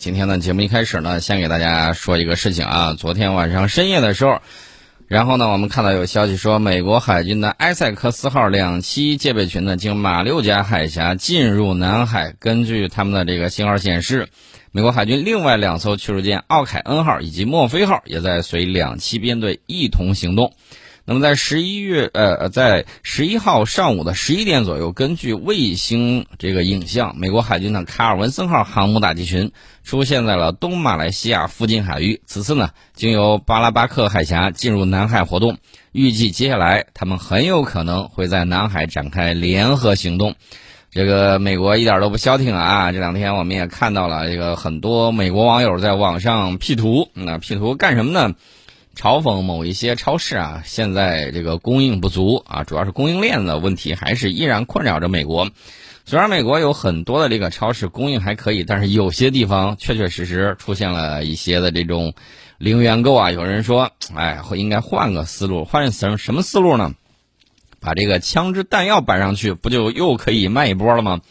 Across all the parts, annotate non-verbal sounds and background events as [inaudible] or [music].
今天呢，节目一开始呢，先给大家说一个事情啊。昨天晚上深夜的时候，然后呢，我们看到有消息说，美国海军的埃塞克斯号两栖戒备群呢，经马六甲海峡进入南海。根据他们的这个信号显示，美国海军另外两艘驱逐舰奥凯恩号以及墨菲号也在随两栖编队一同行动。那么在十一月，呃，在十一号上午的十一点左右，根据卫星这个影像，美国海军的卡尔文森号航母打击群出现在了东马来西亚附近海域。此次呢，经由巴拉巴克海峡进入南海活动，预计接下来他们很有可能会在南海展开联合行动。这个美国一点都不消停啊！这两天我们也看到了，这个很多美国网友在网上 P 图，那 P 图干什么呢？嘲讽某一些超市啊，现在这个供应不足啊，主要是供应链的问题，还是依然困扰着美国。虽然美国有很多的这个超市供应还可以，但是有些地方确确实实出现了一些的这种零元购啊。有人说，哎，会应该换个思路，换什什么思路呢？把这个枪支弹药搬上去，不就又可以卖一波了吗？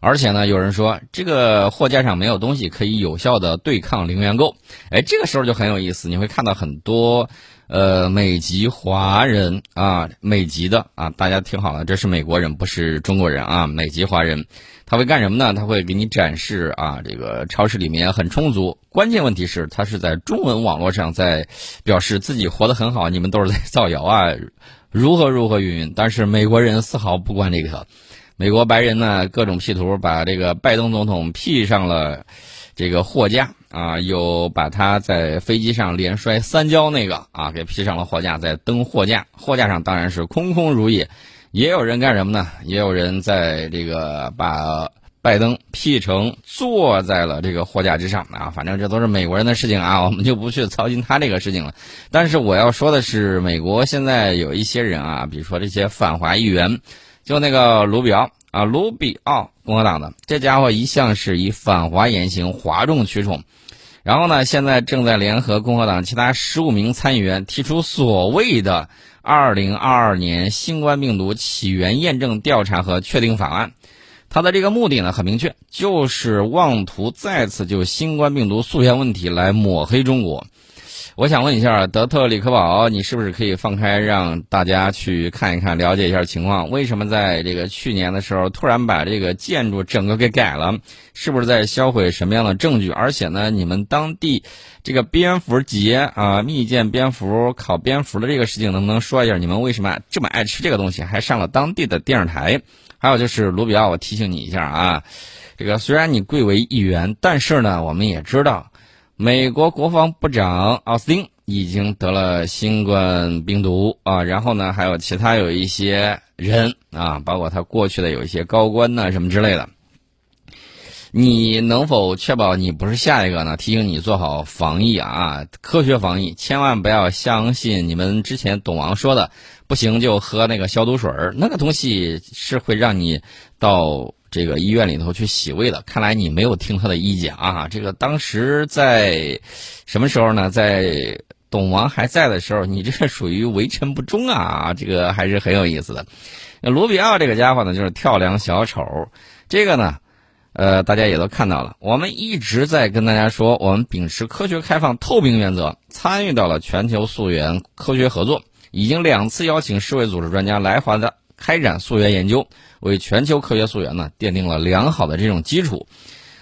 而且呢，有人说这个货架上没有东西可以有效的对抗零元购，哎，这个时候就很有意思，你会看到很多呃美籍华人啊，美籍的啊，大家听好了，这是美国人，不是中国人啊，美籍华人，他会干什么呢？他会给你展示啊，这个超市里面很充足，关键问题是，他是在中文网络上在表示自己活得很好，你们都是在造谣啊，如何如何云云，但是美国人丝毫不管这个。美国白人呢，各种 P 图，把这个拜登总统 P 上了这个货架啊，又把他在飞机上连摔三跤那个啊，给 P 上了货架，在登货架，货架上当然是空空如也。也有人干什么呢？也有人在这个把拜登 P 成坐在了这个货架之上啊，反正这都是美国人的事情啊，[laughs] 我们就不去操心他这个事情了。但是我要说的是，美国现在有一些人啊，比如说这些反华议员。就那个卢比奥啊，卢比奥，共和党的这家伙一向是以反华言行哗众取宠，然后呢，现在正在联合共和党其他十五名参议员提出所谓的“二零二二年新冠病毒起源验证调查和确定法案”。他的这个目的呢很明确，就是妄图再次就新冠病毒溯源问题来抹黑中国。我想问一下德特里克堡，你是不是可以放开让大家去看一看，了解一下情况？为什么在这个去年的时候突然把这个建筑整个给改了？是不是在销毁什么样的证据？而且呢，你们当地这个蝙蝠节啊，蜜饯蝙蝠、烤蝙蝠的这个事情，能不能说一下？你们为什么这么爱吃这个东西，还上了当地的电视台？还有就是卢比奥，我提醒你一下啊，这个虽然你贵为议员，但是呢，我们也知道。美国国防部长奥斯汀已经得了新冠病毒啊，然后呢，还有其他有一些人啊，包括他过去的有一些高官呢，什么之类的。你能否确保你不是下一个呢？提醒你做好防疫啊，科学防疫，千万不要相信你们之前董王说的，不行就喝那个消毒水儿，那个东西是会让你到。这个医院里头去洗胃的，看来你没有听他的意见啊！这个当时在什么时候呢？在董王还在的时候，你这是属于为臣不忠啊！这个还是很有意思的。[laughs] 卢比奥这个家伙呢，就是跳梁小丑。这个呢，呃，大家也都看到了。我们一直在跟大家说，我们秉持科学、开放、透明原则，参与到了全球溯源科学合作，已经两次邀请世卫组织专家来华的开展溯源研究。为全球科学溯源呢奠定了良好的这种基础。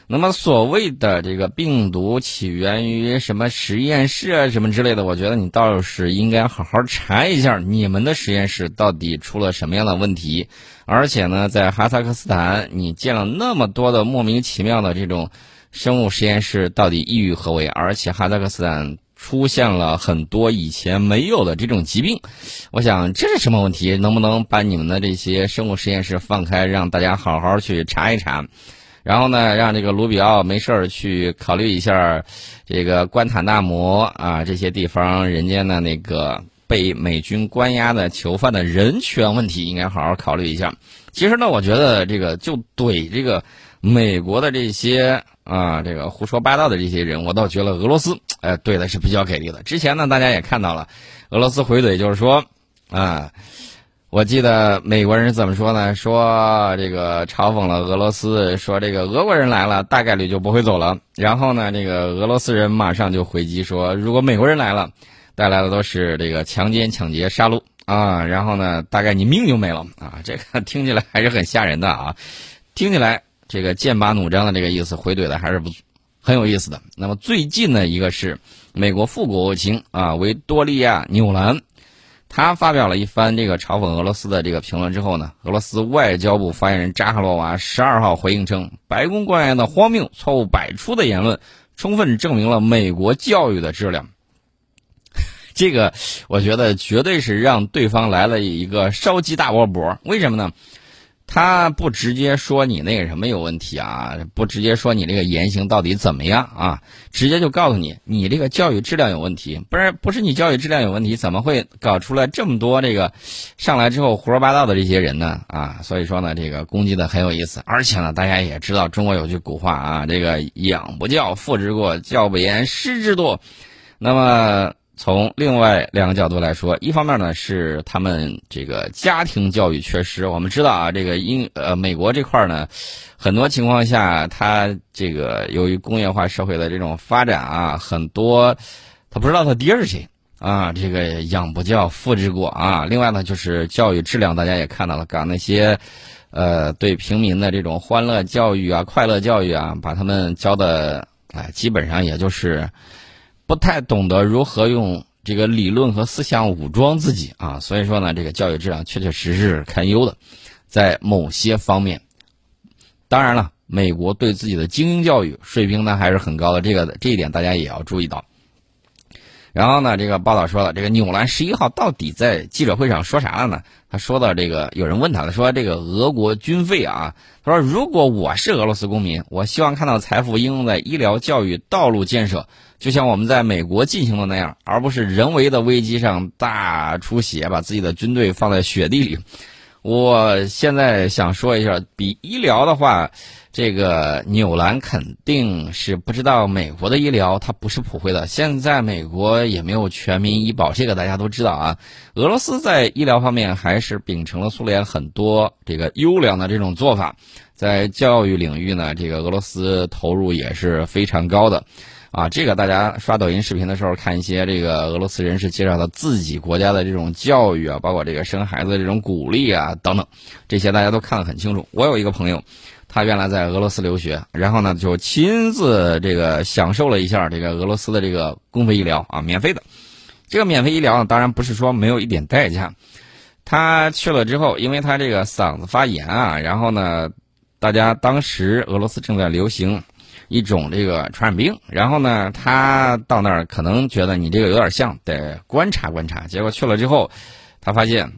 那么所谓的这个病毒起源于什么实验室啊什么之类的，我觉得你倒是应该好好查一下你们的实验室到底出了什么样的问题。而且呢，在哈萨克斯坦你建了那么多的莫名其妙的这种生物实验室，到底意欲何为？而且哈萨克斯坦。出现了很多以前没有的这种疾病，我想这是什么问题？能不能把你们的这些生物实验室放开，让大家好好去查一查？然后呢，让这个卢比奥没事儿去考虑一下这个关塔那摩啊这些地方人家的那个被美军关押的囚犯的人权问题，应该好好考虑一下。其实呢，我觉得这个就怼这个美国的这些。啊，这个胡说八道的这些人，我倒觉得俄罗斯，[tsk] 哎，对的是比较给力的。之前呢，大家也看到了，俄罗斯回怼就是说，啊，我记得美国人怎么说呢？说这个嘲讽了俄罗斯，说这个俄国人来了，大概率就不会走了。然后呢，这个俄罗斯人马上就回击说，如果美国人来了，带来的都是这个强奸、抢劫、杀戮啊。然后呢，大概你命就没了啊。这个听起来还是很吓人的啊，听起来这个剑拔弩张的这个意思，回怼的还是不很有意思的。那么最近的一个是美国副国务卿啊，维多利亚·纽兰。他发表了一番这个嘲讽俄罗斯的这个评论之后呢，俄罗斯外交部发言人扎哈罗娃十二号回应称，白宫官员的荒谬、错误百出的言论，充分证明了美国教育的质量。[laughs] 这个我觉得绝对是让对方来了一个烧鸡大窝脖。为什么呢？他不直接说你那个什么有问题啊，不直接说你这个言行到底怎么样啊，直接就告诉你你这个教育质量有问题，不是不是你教育质量有问题，怎么会搞出来这么多这个上来之后胡说八道的这些人呢？啊，所以说呢，这个攻击的很有意思，而且呢，大家也知道中国有句古话啊，这个养不教，父之过；教不严，师之惰。那么。从另外两个角度来说，一方面呢是他们这个家庭教育缺失。我们知道啊，这个英呃美国这块呢，很多情况下，他这个由于工业化社会的这种发展啊，很多他不知道他爹是谁啊，这个养不教父之过啊。另外呢，就是教育质量，大家也看到了，搞那些呃对平民的这种欢乐教育啊、快乐教育啊，把他们教的哎，基本上也就是。不太懂得如何用这个理论和思想武装自己啊，所以说呢，这个教育质量确确实实是堪忧的，在某些方面。当然了，美国对自己的精英教育水平呢还是很高的，这个这一点大家也要注意到。然后呢，这个报道说了，这个纽兰十一号到底在记者会上说啥了呢？他说到这个，有人问他了，说这个俄国军费啊，他说如果我是俄罗斯公民，我希望看到财富应用在医疗、教育、道路建设。就像我们在美国进行的那样，而不是人为的危机上大出血，把自己的军队放在雪地里。我现在想说一下，比医疗的话，这个纽兰肯定是不知道美国的医疗它不是普惠的。现在美国也没有全民医保，这个大家都知道啊。俄罗斯在医疗方面还是秉承了苏联很多这个优良的这种做法，在教育领域呢，这个俄罗斯投入也是非常高的。啊，这个大家刷抖音视频的时候看一些这个俄罗斯人士介绍的自己国家的这种教育啊，包括这个生孩子的这种鼓励啊等等，这些大家都看得很清楚。我有一个朋友，他原来在俄罗斯留学，然后呢就亲自这个享受了一下这个俄罗斯的这个公费医疗啊，免费的。这个免费医疗呢，当然不是说没有一点代价。他去了之后，因为他这个嗓子发炎啊，然后呢，大家当时俄罗斯正在流行。一种这个传染病，然后呢，他到那儿可能觉得你这个有点像，得观察观察。结果去了之后，他发现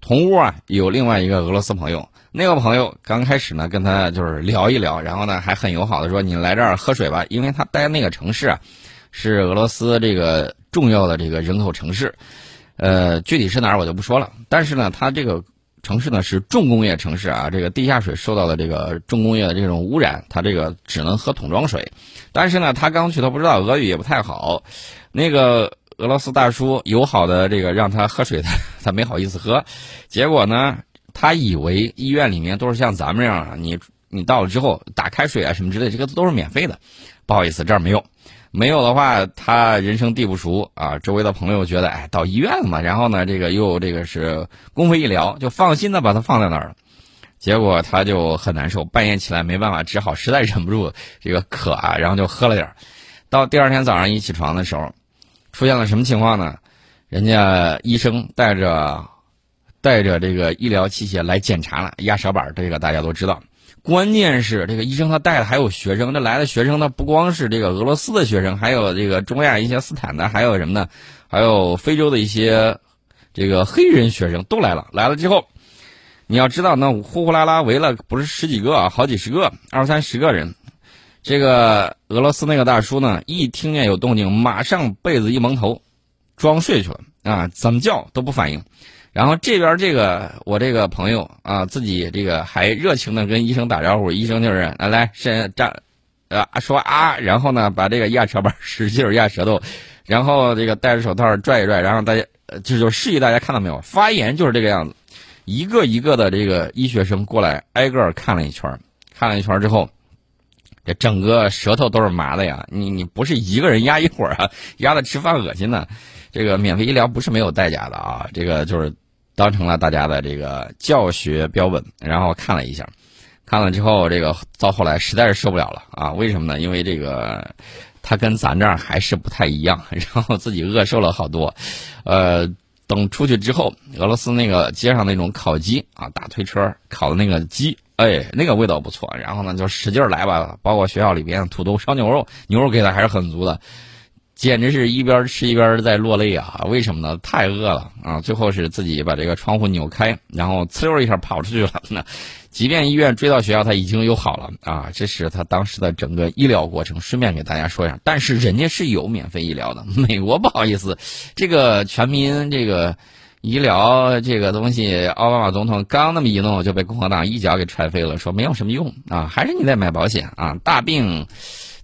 同屋啊有另外一个俄罗斯朋友，那个朋友刚开始呢跟他就是聊一聊，然后呢还很友好的说你来这儿喝水吧，因为他待那个城市啊是俄罗斯这个重要的这个人口城市，呃，具体是哪儿我就不说了，但是呢，他这个。城市呢是重工业城市啊，这个地下水受到的这个重工业的这种污染，他这个只能喝桶装水。但是呢，他刚去，他不知道俄语也不太好。那个俄罗斯大叔友好的这个让他喝水，[laughs] 他他没好意思喝。结果呢，他以为医院里面都是像咱们这样，你你到了之后打开水啊什么之类，这个都是免费的。不好意思，这儿没有。没有的话，他人生地不熟啊。周围的朋友觉得，哎，到医院了嘛，然后呢，这个又这个是公费医疗，就放心的把他放在那儿了。结果他就很难受，半夜起来没办法，只好实在忍不住这个渴啊，然后就喝了点儿。到第二天早上一起床的时候，出现了什么情况呢？人家医生带着带着这个医疗器械来检查了，压舌板，这个大家都知道。关键是这个医生他带的还有学生，这来的学生呢不光是这个俄罗斯的学生，还有这个中亚一些斯坦的，还有什么呢？还有非洲的一些这个黑人学生都来了。来了之后，你要知道，那呼呼啦啦围了不是十几个啊，好几十个，二三十个人。这个俄罗斯那个大叔呢，一听见有动静，马上被子一蒙头，装睡去了啊，怎么叫都不反应。然后这边这个我这个朋友啊，自己这个还热情的跟医生打招呼，医生就是来来伸站，呃说啊，然后呢把这个压舌板使劲压舌头，然后这个戴着手套拽一拽，然后大家就就示意大家看到没有，发言就是这个样子，一个一个的这个医学生过来挨个看了一圈，看了一圈之后，这整个舌头都是麻的呀！你你不是一个人压一会儿啊，压的吃饭恶心呢。这个免费医疗不是没有代价的啊，这个就是当成了大家的这个教学标本，然后看了一下。看了之后，这个到后来实在是受不了了啊！为什么呢？因为这个他跟咱这儿还是不太一样，然后自己饿瘦了好多。呃，等出去之后，俄罗斯那个街上那种烤鸡啊，大推车烤的那个鸡，哎，那个味道不错。然后呢，就使劲来吧，包括学校里边土豆烧牛肉，牛肉给的还是很足的。简直是一边吃一边在落泪啊！为什么呢？太饿了啊！最后是自己把这个窗户扭开，然后呲溜一下跑出去了。那即便医院追到学校，他已经又好了啊！这是他当时的整个医疗过程。顺便给大家说一下，但是人家是有免费医疗的。美国不好意思，这个全民这个医疗这个东西，奥巴马总统刚那么一弄，就被共和党一脚给踹飞了，说没有什么用啊，还是你在买保险啊，大病。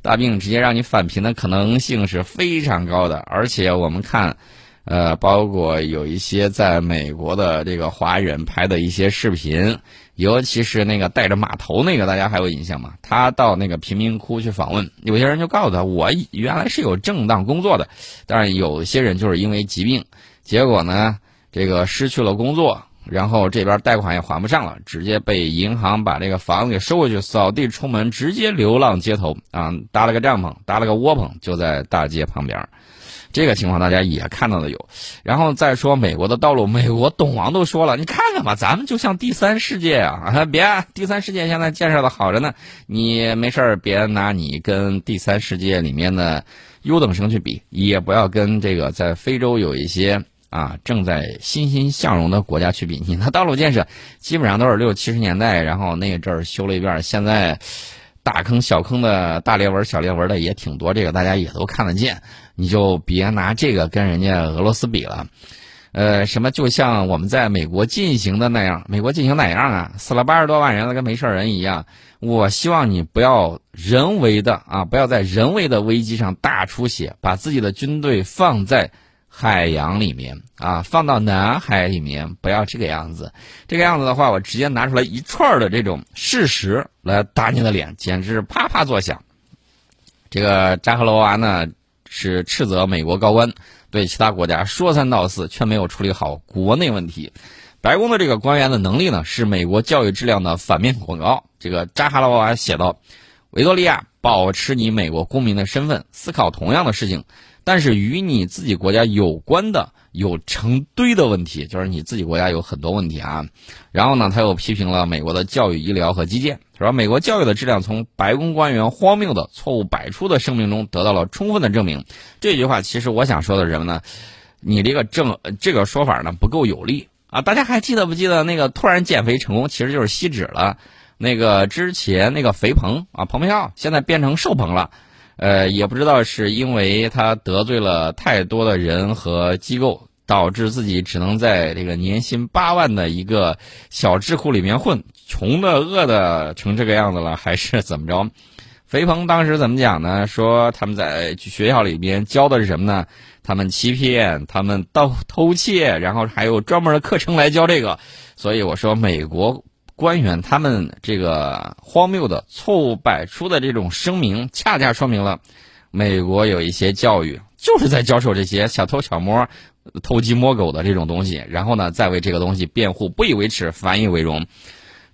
大病直接让你返贫的可能性是非常高的，而且我们看，呃，包括有一些在美国的这个华人拍的一些视频，尤其是那个带着马头那个，大家还有印象吗？他到那个贫民窟去访问，有些人就告诉他，我原来是有正当工作的，但是有些人就是因为疾病，结果呢，这个失去了工作。然后这边贷款也还不上了，直接被银行把这个房子给收回去，扫地出门，直接流浪街头啊！搭了个帐篷，搭了个窝棚，就在大街旁边。这个情况大家也看到的有。然后再说美国的道路，[laughs] 美国董王都说了，你看看吧，咱们就像第三世界啊！[laughs] 别，第三世界现在建设的好着呢，你没事别拿你跟第三世界里面的优等生去比，也不要跟这个在非洲有一些。啊，正在欣欣向荣的国家去比，你那道路建设基本上都是六七十年代，然后那阵儿修了一遍，现在大坑小坑的大裂纹、小裂纹的也挺多，这个大家也都看得见。你就别拿这个跟人家俄罗斯比了。呃，什么就像我们在美国进行的那样，美国进行哪样啊？死了八十多万人了，跟没事人一样。我希望你不要人为的啊，不要在人为的危机上大出血，把自己的军队放在。海洋里面啊，放到南海里面，不要这个样子。这个样子的话，我直接拿出来一串的这种事实来打你的脸，简直啪啪作响。这个扎哈罗娃呢是斥责美国高官对其他国家说三道四，却没有处理好国内问题。白宫的这个官员的能力呢，是美国教育质量的反面广告。这个扎哈罗娃写道：“维多利亚，保持你美国公民的身份，思考同样的事情。”但是与你自己国家有关的有成堆的问题，就是你自己国家有很多问题啊。然后呢，他又批评了美国的教育、医疗和基建，说美国教育的质量从白宫官员荒谬的错误百出的声明中得到了充分的证明。这句话其实我想说的是什么呢？你这个证这个说法呢不够有力啊！大家还记得不记得那个突然减肥成功，其实就是吸脂了。那个之前那个肥鹏啊，彭佩奥现在变成瘦鹏了。呃，也不知道是因为他得罪了太多的人和机构，导致自己只能在这个年薪八万的一个小智库里面混，穷的饿的成这个样子了，还是怎么着？肥鹏当时怎么讲呢？说他们在学校里边教的是什么呢？他们欺骗，他们盗偷窃，然后还有专门的课程来教这个。所以我说美国。官员他们这个荒谬的错误百出的这种声明，恰恰说明了美国有一些教育就是在教授这些小偷小摸、偷鸡摸狗的这种东西，然后呢再为这个东西辩护，不以为耻，反以为荣。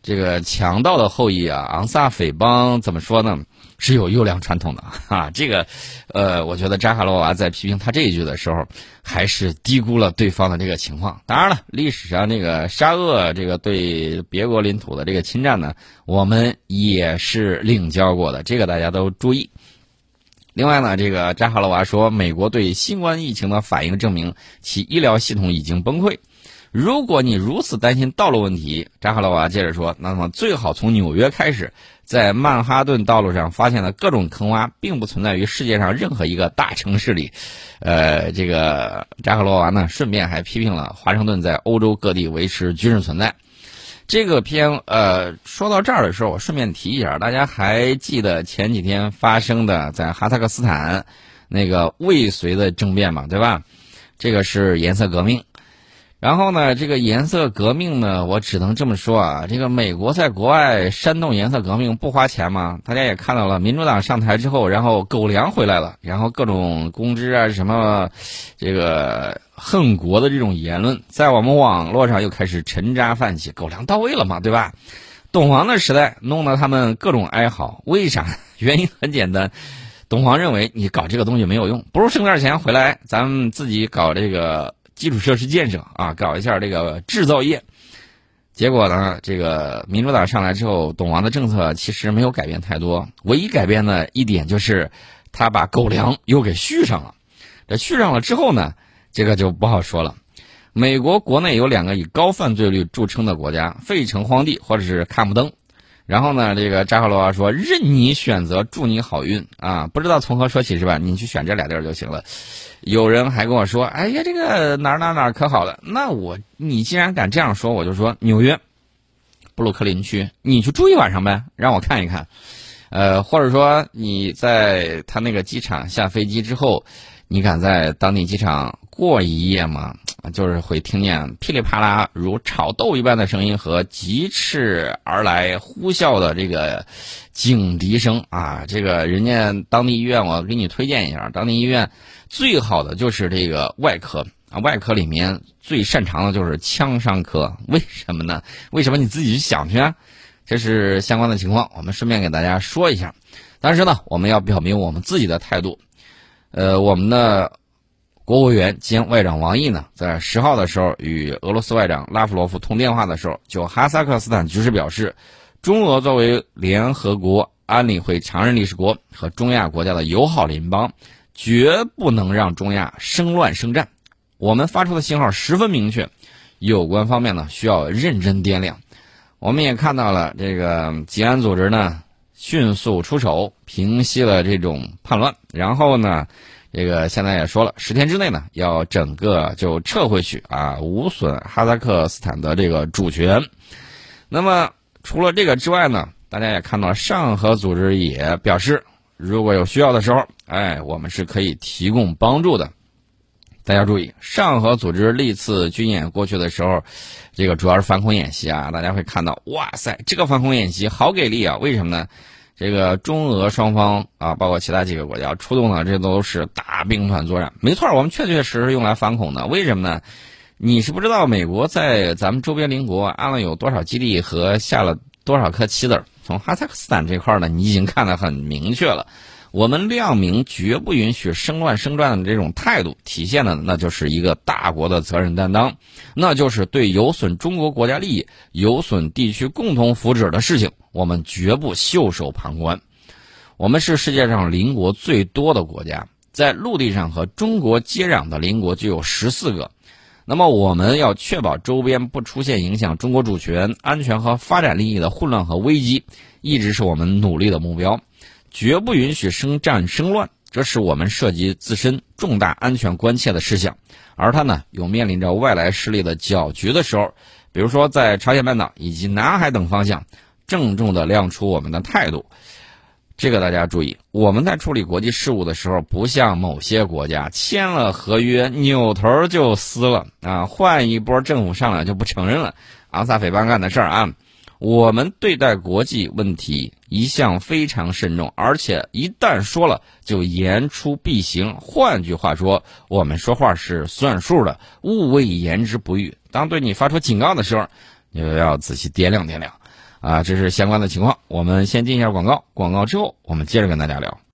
这个强盗的后裔啊，昂萨匪帮怎么说呢？是有优良传统的 [laughs] 啊，这个，呃，我觉得扎哈罗娃在批评他这一句的时候，还是低估了对方的这个情况。当然了，历史上这个沙俄这个对别国领土的这个侵占呢，我们也是领教过的，这个大家都注意。另外呢，这个扎哈罗娃说，美国对新冠疫情的反应证明其医疗系统已经崩溃。如果你如此担心道路问题，扎哈罗娃接着说，那么最好从纽约开始。在曼哈顿道路上发现的各种坑洼，并不存在于世界上任何一个大城市里。呃，这个扎克罗娃呢，顺便还批评了华盛顿在欧洲各地维持军事存在。这个片，呃，说到这儿的时候，我顺便提一下，大家还记得前几天发生的在哈萨克斯坦那个未遂的政变吗？对吧？这个是颜色革命。然后呢，这个颜色革命呢，我只能这么说啊，这个美国在国外煽动颜色革命不花钱吗？大家也看到了，民主党上台之后，然后狗粮回来了，然后各种公知啊什么，这个恨国的这种言论，在我们网络上又开始沉渣泛起，狗粮到位了嘛，对吧？董皇的时代弄得他们各种哀嚎，为啥？原因很简单，董皇认为你搞这个东西没有用，不如挣点钱回来，咱们自己搞这个。基础设施建设啊，搞一下这个制造业，结果呢，这个民主党上来之后，董王的政策其实没有改变太多，唯一改变的一点就是他把狗粮又给续上了。这续上了之后呢，这个就不好说了。美国国内有两个以高犯罪率著称的国家：费城荒地或者是看不登。然后呢，这个扎克罗娃说：“任你选择，祝你好运啊！不知道从何说起是吧？你去选这俩地儿就行了。”有人还跟我说：“哎呀，这个哪儿哪儿哪儿可好了。”那我，你既然敢这样说，我就说纽约布鲁克林区，你去住一晚上呗，让我看一看。呃，或者说你在他那个机场下飞机之后，你敢在当地机场过一夜吗？就是会听见噼里啪啦如炒豆一般的声音和疾驰而来呼啸的这个警笛声啊！这个人家当地医院，我给你推荐一下，当地医院最好的就是这个外科啊，外科里面最擅长的就是枪伤科。为什么呢？为什么你自己去想去啊？这是相关的情况，我们顺便给大家说一下。但是呢，我们要表明我们自己的态度。呃，我们的。国务员兼外长王毅呢，在十号的时候与俄罗斯外长拉夫罗夫通电话的时候，就哈萨克斯坦局势表示，中俄作为联合国安理会常任理事国和中亚国家的友好邻邦，绝不能让中亚生乱生战。我们发出的信号十分明确，有关方面呢需要认真掂量。我们也看到了这个吉安组织呢迅速出手，平息了这种叛乱，然后呢。这个现在也说了，十天之内呢，要整个就撤回去啊，无损哈萨克斯坦的这个主权。那么除了这个之外呢，大家也看到上合组织也表示，如果有需要的时候，哎，我们是可以提供帮助的。大家注意，上合组织历次军演过去的时候，这个主要是反恐演习啊，大家会看到，哇塞，这个反恐演习好给力啊！为什么呢？这个中俄双方啊，包括其他几个国家出动的，这都是大兵团作战。没错，我们确确实实用来反恐的。为什么呢？你是不知道，美国在咱们周边邻国安了有多少基地和下了多少颗棋子儿。从哈萨克斯坦这块呢，你已经看得很明确了。我们亮明绝不允许生乱生乱的这种态度，体现的那就是一个大国的责任担当，那就是对有损中国国家利益、有损地区共同福祉的事情，我们绝不袖手旁观。我们是世界上邻国最多的国家，在陆地上和中国接壤的邻国就有十四个，那么我们要确保周边不出现影响中国主权、安全和发展利益的混乱和危机，一直是我们努力的目标。绝不允许生战生乱，这是我们涉及自身重大安全关切的事项。而它呢，又面临着外来势力的搅局的时候，比如说在朝鲜半岛以及南海等方向，郑重地亮出我们的态度。这个大家注意，我们在处理国际事务的时候，不像某些国家签了合约扭头就撕了啊，换一波政府上来就不承认了。阿萨菲邦干的事儿啊。我们对待国际问题一向非常慎重，而且一旦说了就言出必行。换句话说，我们说话是算数的，勿谓言之不预。当对你发出警告的时候，你要仔细掂量掂量。啊，这是相关的情况。我们先进一下广告，广告之后我们接着跟大家聊。